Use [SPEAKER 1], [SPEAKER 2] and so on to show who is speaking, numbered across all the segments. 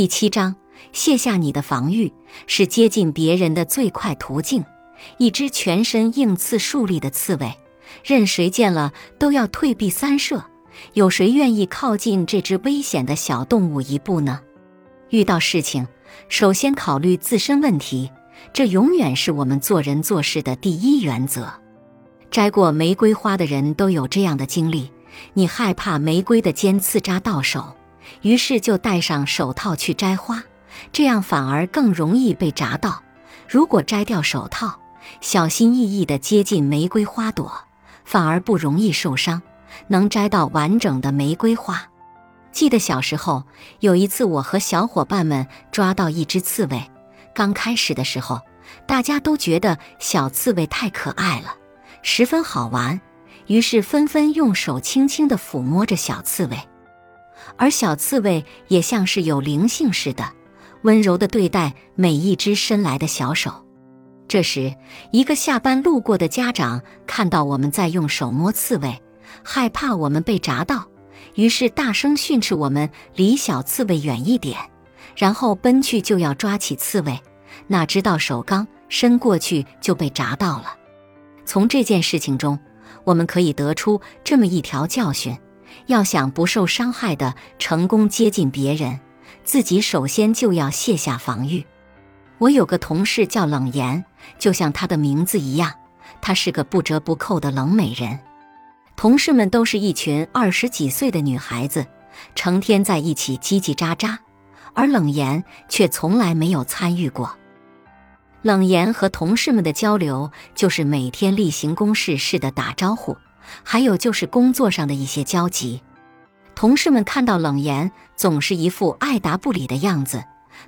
[SPEAKER 1] 第七章，卸下你的防御是接近别人的最快途径。一只全身硬刺竖立的刺猬，任谁见了都要退避三舍。有谁愿意靠近这只危险的小动物一步呢？遇到事情，首先考虑自身问题，这永远是我们做人做事的第一原则。摘过玫瑰花的人都有这样的经历：你害怕玫瑰的尖刺扎到手，于是就戴上手套去摘花，这样反而更容易被扎到。如果摘掉手套，小心翼翼地接近玫瑰花朵，反而不容易受伤，能摘到完整的玫瑰花。记得小时候有一次，我和小伙伴们抓到一只刺猬。刚开始的时候，大家都觉得小刺猬太可爱了，十分好玩，于是纷纷用手轻轻地抚摸着小刺猬，而小刺猬也像是有灵性似的，温柔地对待每一只伸来的小手。这时，一个下班路过的家长看到我们在用手摸刺猬，害怕我们被扎到，于是大声训斥我们离小刺猬远一点，然后奔去就要抓起刺猬，哪知道手刚伸过去就被扎到了。从这件事情中，我们可以得出这么一条教训：要想不受伤害的成功接近别人，自己首先就要卸下防御。我有个同事叫冷言，就像她的名字一样，她是个不折不扣的冷美人。同事们都是一群二十几岁的女孩子，成天在一起叽叽喳喳，而冷言却从来没有参与过。冷言和同事们的交流，就是每天例行公事似的打招呼，还有就是工作上的一些交集。同事们看到冷言，总是一副爱答不理的样子。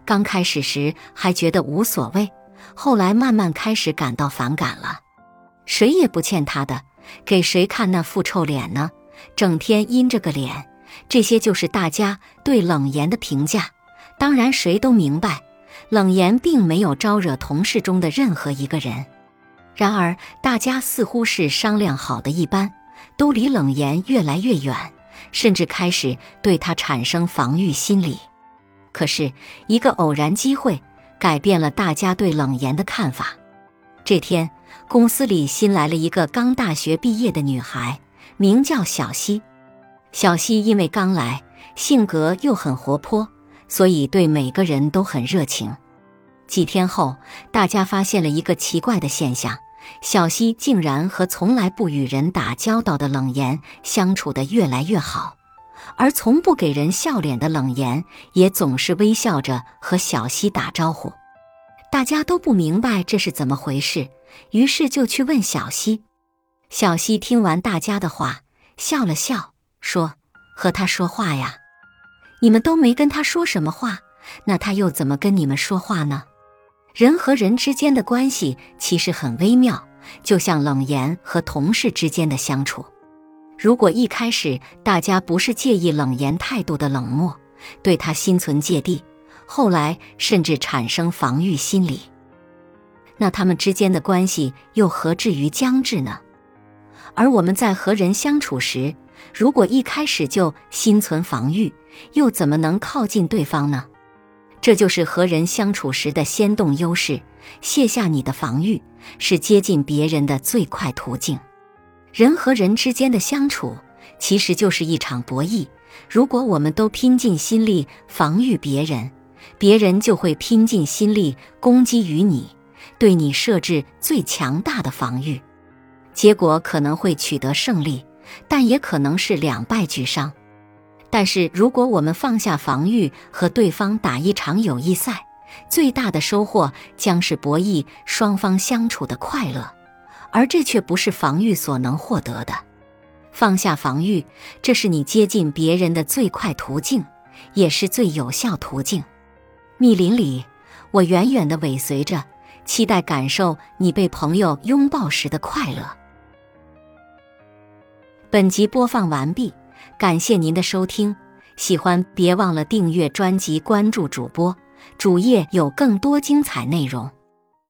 [SPEAKER 1] 刚开始时还觉得无所谓，后来慢慢开始感到反感了。谁也不欠他的，给谁看那副臭脸呢？整天阴着个脸，这些就是大家对冷言的评价。当然，谁都明白，冷言并没有招惹同事中的任何一个人。然而，大家似乎是商量好的一般，都离冷言越来越远，甚至开始对他产生防御心理。可是，一个偶然机会改变了大家对冷言的看法。这天，公司里新来了一个刚大学毕业的女孩，名叫小西。小西因为刚来，性格又很活泼，所以对每个人都很热情。几天后，大家发现了一个奇怪的现象：小西竟然和从来不与人打交道的冷言相处得越来越好。而从不给人笑脸的冷言，也总是微笑着和小西打招呼。大家都不明白这是怎么回事，于是就去问小西。小西听完大家的话，笑了笑，说：“和他说话呀？你们都没跟他说什么话，那他又怎么跟你们说话呢？人和人之间的关系其实很微妙，就像冷言和同事之间的相处。”如果一开始大家不是介意冷言态度的冷漠，对他心存芥蒂，后来甚至产生防御心理，那他们之间的关系又何至于僵滞呢？而我们在和人相处时，如果一开始就心存防御，又怎么能靠近对方呢？这就是和人相处时的先动优势。卸下你的防御，是接近别人的最快途径。人和人之间的相处，其实就是一场博弈。如果我们都拼尽心力防御别人，别人就会拼尽心力攻击于你，对你设置最强大的防御，结果可能会取得胜利，但也可能是两败俱伤。但是，如果我们放下防御，和对方打一场友谊赛，最大的收获将是博弈双方相处的快乐。而这却不是防御所能获得的。放下防御，这是你接近别人的最快途径，也是最有效途径。密林里，我远远地尾随着，期待感受你被朋友拥抱时的快乐。本集播放完毕，感谢您的收听。喜欢别忘了订阅专辑，关注主播，主页有更多精彩内容。